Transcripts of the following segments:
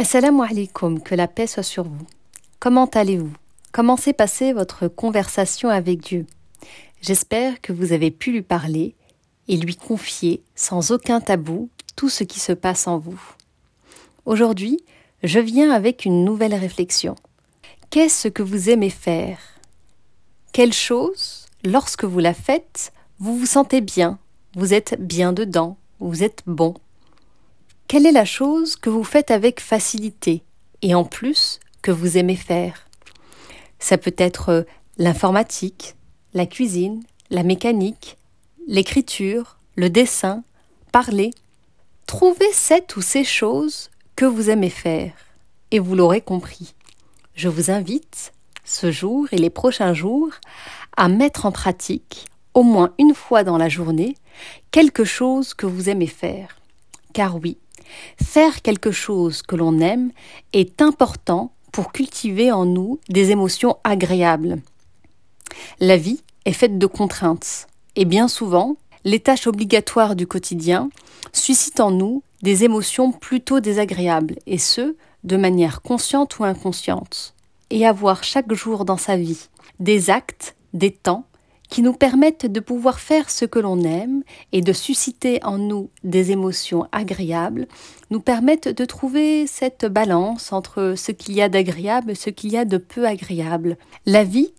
Assalamu alaikum, que la paix soit sur vous. Comment allez-vous? Comment s'est passée votre conversation avec Dieu? J'espère que vous avez pu lui parler et lui confier sans aucun tabou tout ce qui se passe en vous. Aujourd'hui, je viens avec une nouvelle réflexion. Qu'est-ce que vous aimez faire? Quelle chose, lorsque vous la faites, vous vous sentez bien, vous êtes bien dedans, vous êtes bon? Quelle est la chose que vous faites avec facilité et en plus que vous aimez faire? Ça peut être l'informatique, la cuisine, la mécanique, l'écriture, le dessin, parler. Trouvez cette ou ces choses que vous aimez faire et vous l'aurez compris. Je vous invite, ce jour et les prochains jours, à mettre en pratique, au moins une fois dans la journée, quelque chose que vous aimez faire. Car oui, faire quelque chose que l'on aime est important pour cultiver en nous des émotions agréables. La vie est faite de contraintes, et bien souvent, les tâches obligatoires du quotidien suscitent en nous des émotions plutôt désagréables, et ce, de manière consciente ou inconsciente. Et avoir chaque jour dans sa vie des actes, des temps, qui nous permettent de pouvoir faire ce que l'on aime et de susciter en nous des émotions agréables, nous permettent de trouver cette balance entre ce qu'il y a d'agréable et ce qu'il y a de peu agréable. La vie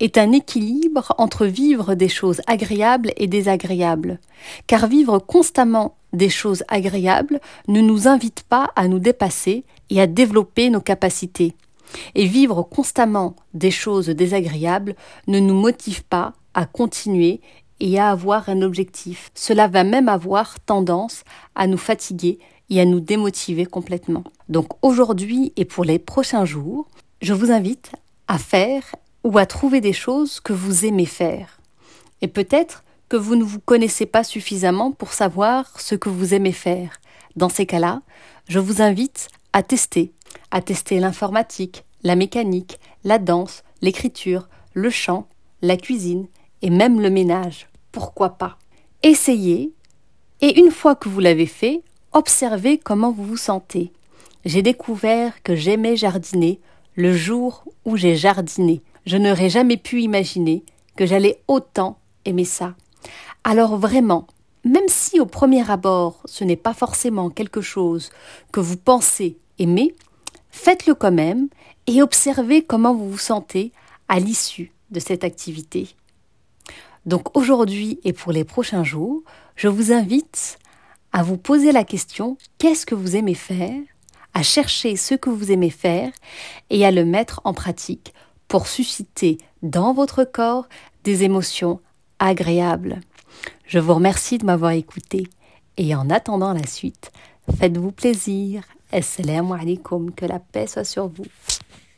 est un équilibre entre vivre des choses agréables et désagréables, car vivre constamment des choses agréables ne nous invite pas à nous dépasser et à développer nos capacités. Et vivre constamment des choses désagréables ne nous motive pas à continuer et à avoir un objectif. Cela va même avoir tendance à nous fatiguer et à nous démotiver complètement. Donc aujourd'hui et pour les prochains jours, je vous invite à faire ou à trouver des choses que vous aimez faire. Et peut-être que vous ne vous connaissez pas suffisamment pour savoir ce que vous aimez faire. Dans ces cas-là, je vous invite à tester, à tester l'informatique, la mécanique, la danse, l'écriture, le chant, la cuisine et même le ménage. Pourquoi pas? Essayez et une fois que vous l'avez fait, observez comment vous vous sentez. J'ai découvert que j'aimais jardiner le jour où j'ai jardiné. Je n'aurais jamais pu imaginer que j'allais autant aimer ça. Alors vraiment, même si au premier abord ce n'est pas forcément quelque chose que vous pensez aimer, faites-le quand même et observez comment vous vous sentez à l'issue de cette activité. Donc aujourd'hui et pour les prochains jours, je vous invite à vous poser la question qu'est-ce que vous aimez faire, à chercher ce que vous aimez faire et à le mettre en pratique pour susciter dans votre corps des émotions agréables. Je vous remercie de m'avoir écouté et en attendant la suite, faites-vous plaisir. Assalamu alaikum, que la paix soit sur vous.